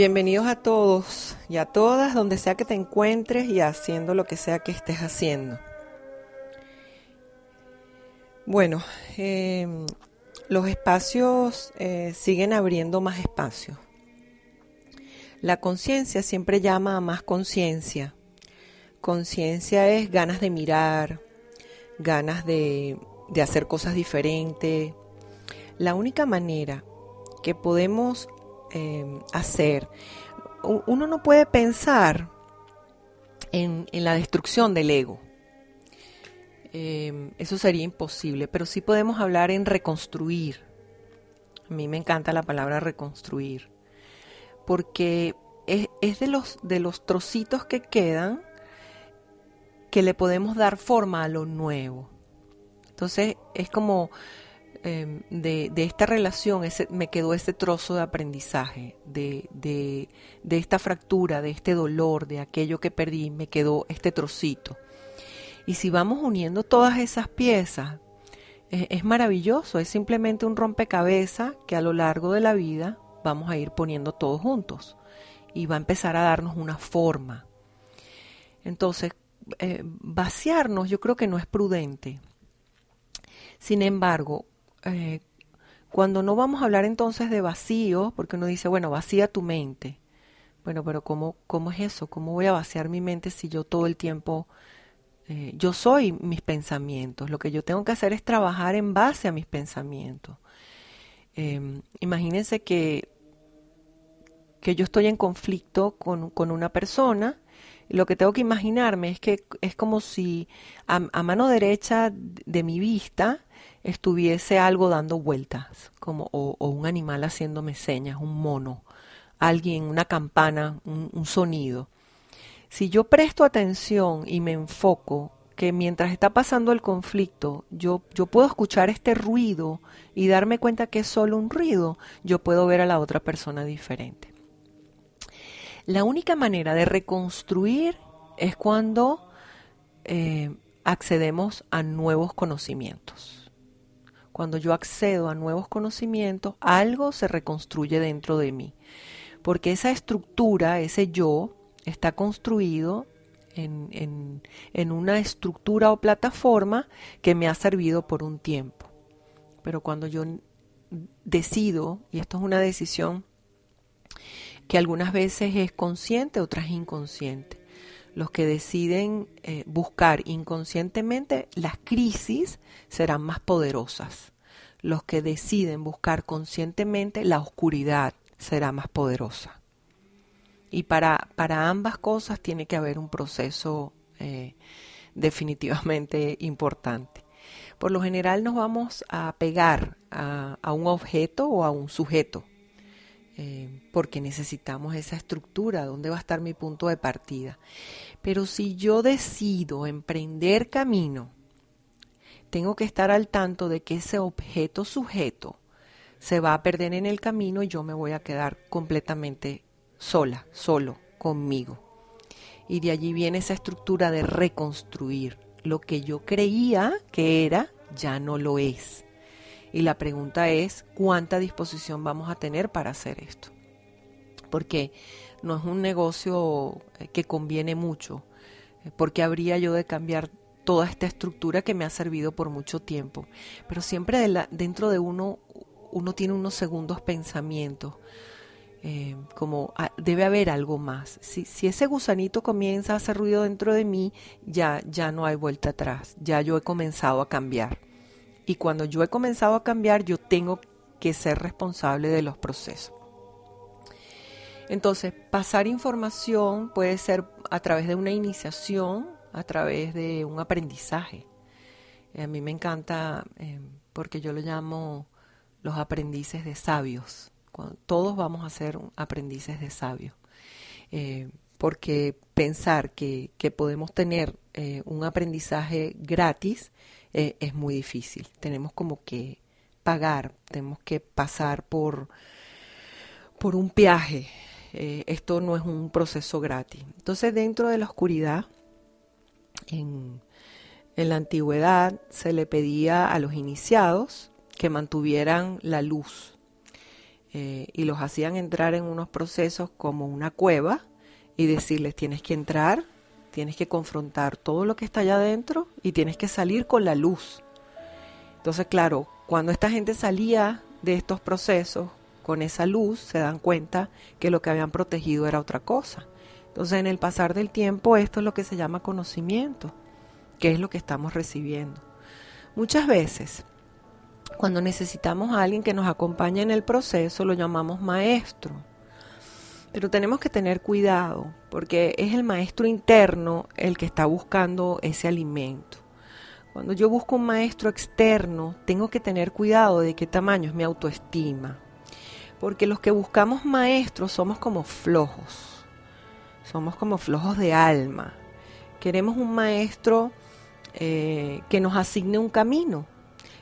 Bienvenidos a todos y a todas, donde sea que te encuentres y haciendo lo que sea que estés haciendo. Bueno, em, los espacios eh, siguen abriendo más espacios. La conciencia siempre llama a más conciencia. Conciencia es ganas de mirar, ganas de, de hacer cosas diferentes. La única manera que podemos Em, hacer. Uno no puede pensar en, la destrucción del ego. Em, eso sería imposible, pero sí podemos hablar en reconstruir. A mí me encanta la palabra reconstruir, porque es, es de, los, de los trocitos que quedan que le podemos dar forma a lo nuevo. Entonces es como Em, de, esta relación ese, me quedó ese trozo de aprendizaje, de, de, esta fractura, de este dolor, de aquello que perdí, me quedó este trocito. Y si vamos uniendo todas esas piezas, es, es maravilloso, es simplemente un rompecabezas que a lo largo de la vida vamos a ir poniendo todos juntos y va a empezar a darnos una forma. Entonces, eh, vaciarnos yo creo que no es prudente. Sin embargo, eh, cuando no vamos a hablar entonces de vacío, porque uno dice, bueno, vacía tu mente. Bueno, pero ¿cómo, cómo es eso? ¿Cómo voy a vaciar mi mente si yo todo el tiempo, eh, yo soy mis pensamientos? Lo que yo tengo que hacer es trabajar en base a mis pensamientos. Em, imagínense que, que yo estoy en conflicto con, con una persona lo que tengo que imaginarme es que es como si a, mano derecha de mi vista estuviese algo dando vueltas, como, o, un animal haciéndome señas, un mono, alguien, una campana, un, sonido. Si yo presto atención y me enfoco que mientras está pasando el conflicto, yo, yo puedo escuchar este ruido y darme cuenta que es solo un ruido, yo puedo ver a la otra persona diferente. La única manera de reconstruir es cuando eh, accedemos a nuevos conocimientos cuando yo accedo a nuevos conocimientos, algo se reconstruye dentro de mí. Porque esa estructura, ese yo, está construido en, una estructura o plataforma que me ha servido por un tiempo. Pero cuando yo decido, y esto es una decisión que algunas veces es consciente, otras inconsciente, los que deciden eh, buscar inconscientemente las crisis serán más poderosas. Los que deciden buscar conscientemente la oscuridad será más poderosa. Y para, para ambas cosas tiene que haber un proceso eh, definitivamente importante. Por lo general nos vamos a pegar a, a un objeto o a un sujeto eh, porque necesitamos esa estructura, dónde va a estar mi punto de partida. Pero si yo decido emprender camino, tengo que estar al tanto de que ese objeto sujeto se va a perder en el camino y yo me voy a quedar completamente sola, solo, conmigo. Y de allí viene esa estructura de reconstruir. Lo que yo creía que era, ya no lo es. Y la pregunta es, ¿cuánta disposición vamos a tener para hacer esto? Porque no es un negocio eh, que conviene mucho. Eh, porque habría yo de cambiar toda esta estructura que me ha servido por mucho tiempo? Pero siempre dentro de uno, uno tiene unos segundos pensamientos. eh, como ah, debe haber algo más. Si, si ese gusanito comienza a hacer ruido dentro de mí, ya, ya no hay vuelta atrás, ya yo he comenzado a cambiar. Y cuando yo he comenzado a cambiar, yo tengo que ser responsable de los procesos. Entonces, pasar información puede ser a través de una iniciación, a través de un aprendizaje. a mí me encanta eh, porque yo lo llamo los aprendices de sabios todos vamos a ser aprendices de sabios. Eh, porque pensar que, podemos tener eh, un aprendizaje gratis eh, es muy difícil. Tenemos como que pagar, tenemos que pasar por, por un viaje. esto no es un proceso gratis. Entonces, dentro de la oscuridad, en, en la antigüedad se le pedía a los iniciados que mantuvieran la luz eh, y los hacían entrar en unos procesos como una cueva y decirles tienes que entrar, tienes que confrontar todo lo que está allá adentro y tienes que salir con la luz. Entonces, claro, cuando esta gente salía de estos procesos con esa luz, se dan cuenta que lo que habían protegido era otra cosa. Entonces, en el pasar del tiempo, esto es lo que se llama conocimiento, que es lo que estamos recibiendo. Muchas veces cuando necesitamos a alguien que nos acompañe en el proceso, lo llamamos maestro. Pero tenemos que tener cuidado, porque es el maestro interno el que está buscando ese alimento. Cuando yo busco un maestro externo, tengo que tener cuidado de qué tamaño es mi autoestima. Porque los que buscamos maestros somos como flojos. Somos como flojos de alma. Queremos un maestro eh, que nos asigne un camino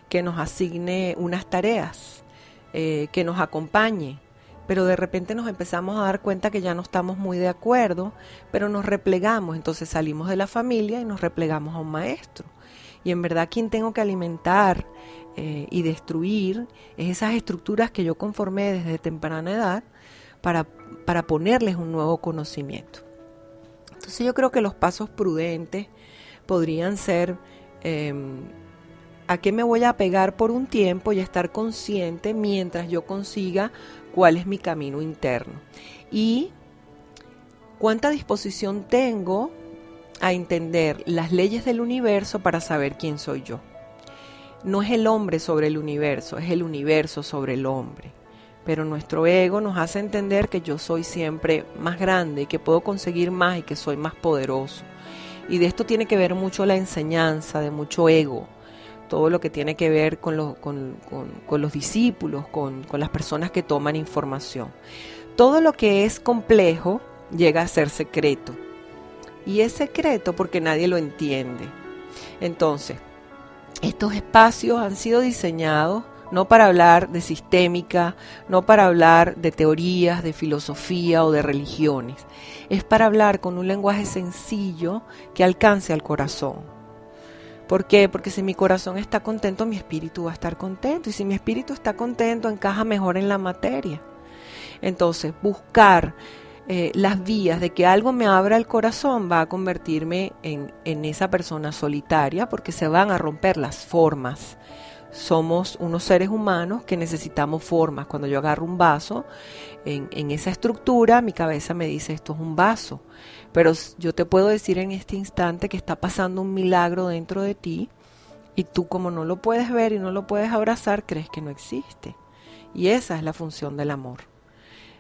que nos asigne unas tareas, eh, que nos acompañe, pero de repente nos empezamos a dar cuenta que ya no estamos muy de acuerdo, pero nos replegamos, entonces salimos de la familia y nos replegamos a un maestro. Y en verdad quien tengo que alimentar eh, y destruir es esas estructuras que yo conformé desde temprana edad para, para ponerles un nuevo conocimiento. Entonces yo creo que los pasos prudentes podrían ser em, a qué me voy a pegar por un tiempo y estar consciente mientras yo consiga cuál es mi camino interno. Y cuánta disposición tengo a entender las leyes del universo para saber quién soy yo. No es el hombre sobre el universo, es el universo sobre el hombre. Pero nuestro ego nos hace entender que yo soy siempre más grande, que puedo conseguir más y que soy más poderoso. Y de esto tiene que ver mucho la enseñanza, de mucho ego todo lo que tiene que ver con, los discípulos, con, las personas que toman información. Todo lo que es complejo llega a ser secreto. Y es secreto porque nadie lo entiende. Entonces, estos espacios han sido diseñados no para hablar de sistémica, no para hablar de teorías, de filosofía o de religiones. Es para hablar con un lenguaje sencillo que alcance al corazón ¿Por qué? Porque si mi corazón está contento, mi espíritu va a estar contento. Y si mi espíritu está contento, encaja mejor en la materia. Entonces, buscar eh, las vías de que algo me abra el corazón va a convertirme en, en esa persona solitaria porque se van a romper las formas somos unos seres humanos que necesitamos formas. Cuando yo agarro un vaso, en, esa estructura, mi cabeza me dice esto es un vaso. Pero yo te puedo decir en este instante que está pasando un milagro dentro de ti y tú como no lo puedes ver y no lo puedes abrazar, crees que no existe. Y esa es la función del amor.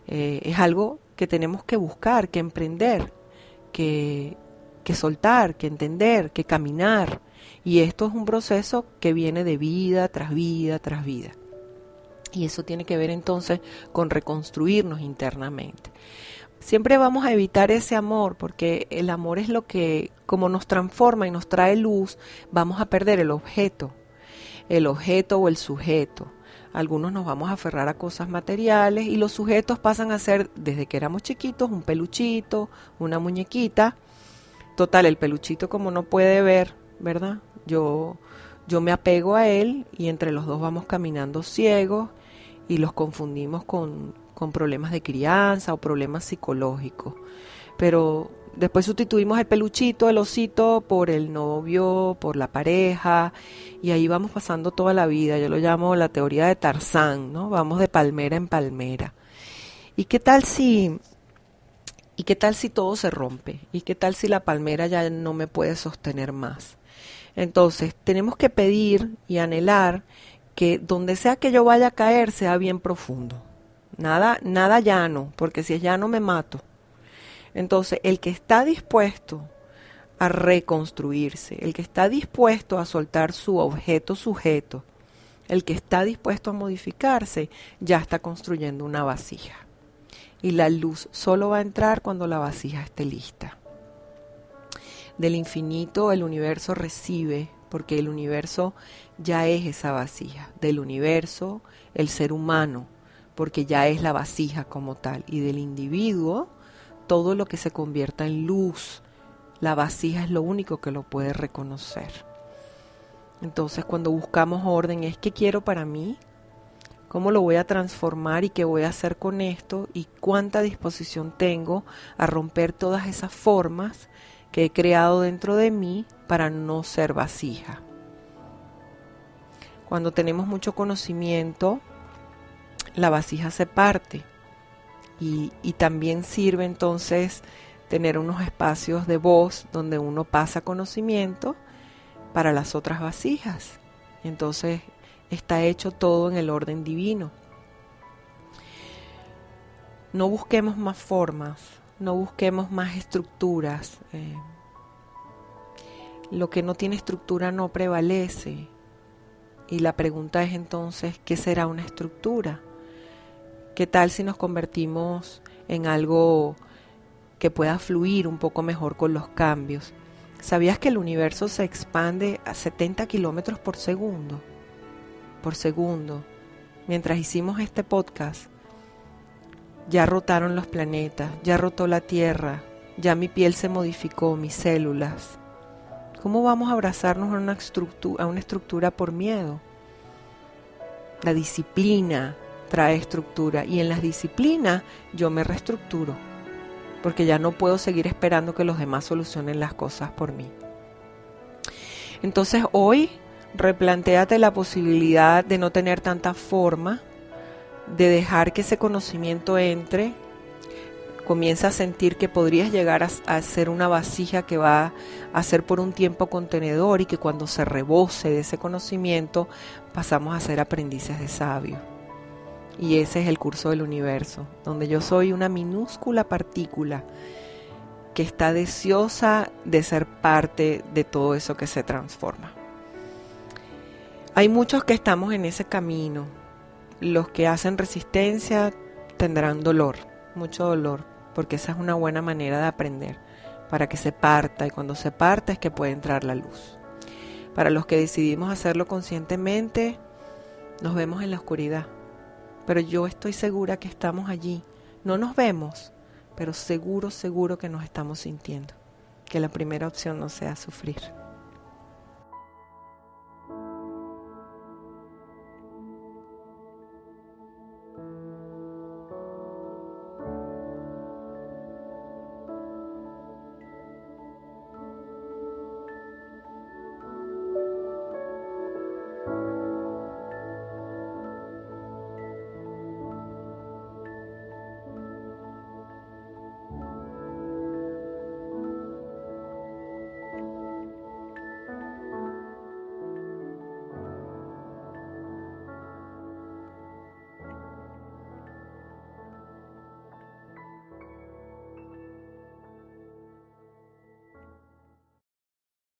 Eh, es algo que tenemos que buscar, que emprender, que, que soltar, que entender, que caminar. Y esto es un proceso que viene de vida tras vida tras vida. Y eso tiene que ver entonces con reconstruirnos internamente. Siempre vamos a evitar ese amor porque el amor es lo que, como nos transforma y nos trae luz, vamos a perder el objeto, el objeto o el sujeto. Algunos nos vamos a aferrar a cosas materiales y los sujetos pasan a ser, desde que éramos chiquitos, un peluchito, una muñequita. Total, el peluchito como no puede ver, ¿verdad? Yo, yo me apego a él y entre los dos vamos caminando ciegos y los confundimos con, con problemas de crianza o problemas psicológicos. Pero después sustituimos el peluchito, el osito, por el novio, por la pareja, y ahí vamos pasando toda la vida. Yo lo llamo la teoría de Tarzán, ¿no? Vamos de palmera en palmera. ¿Y qué tal si ¿Y qué tal si todo se rompe? ¿Y qué tal si la palmera ya no me puede sostener más? Entonces, tenemos que pedir y anhelar que donde sea que yo vaya a caer sea bien profundo. Nada, nada llano, porque si es llano me mato. Entonces, el que está dispuesto a reconstruirse, el que está dispuesto a soltar su objeto sujeto, el que está dispuesto a modificarse, ya está construyendo una vasija. Y la luz solo va a entrar cuando la vasija esté lista. Del infinito el universo recibe, porque el universo ya es esa vasija. Del universo el ser humano, porque ya es la vasija como tal. Y del individuo todo lo que se convierta en luz. La vasija es lo único que lo puede reconocer. Entonces cuando buscamos orden es qué quiero para mí, cómo lo voy a transformar y qué voy a hacer con esto y cuánta disposición tengo a romper todas esas formas que he creado dentro de mí para no ser vasija. Cuando tenemos mucho conocimiento, la vasija se parte y, y también sirve entonces tener unos espacios de voz donde uno pasa conocimiento para las otras vasijas. Entonces está hecho todo en el orden divino. No busquemos más formas, no busquemos más estructuras. Eh, lo que no tiene estructura no prevalece. Y la pregunta es entonces, ¿qué será una estructura? ¿Qué tal si nos convertimos en algo que pueda fluir un poco mejor con los cambios? ¿Sabías que el universo se expande a 70 kilómetros por segundo? Por segundo. Mientras hicimos este podcast, ya rotaron los planetas, ya rotó la Tierra, ya mi piel se modificó, mis células. ¿Cómo vamos a abrazarnos a una, estructura, a una estructura por miedo? La disciplina trae estructura y en las disciplinas yo me reestructuro porque ya no puedo seguir esperando que los demás solucionen las cosas por mí. Entonces hoy replantéate la posibilidad de no tener tanta forma, de dejar que ese conocimiento entre, comienza a sentir que podrías llegar a, ser una vasija que va a ser por un tiempo contenedor y que cuando se rebose de ese conocimiento pasamos a ser aprendices de sabio. Y ese es el curso del universo, donde yo soy una minúscula partícula que está deseosa de ser parte de todo eso que se transforma. Hay muchos que estamos en ese camino. Los que hacen resistencia tendrán dolor, mucho dolor, porque esa es una buena manera de aprender, para que se parta y cuando se parta es que puede entrar la luz. Para los que decidimos hacerlo conscientemente, nos vemos en la oscuridad pero yo estoy segura que estamos allí. No nos vemos, pero seguro, seguro que nos estamos sintiendo. Que la primera opción no sea sufrir.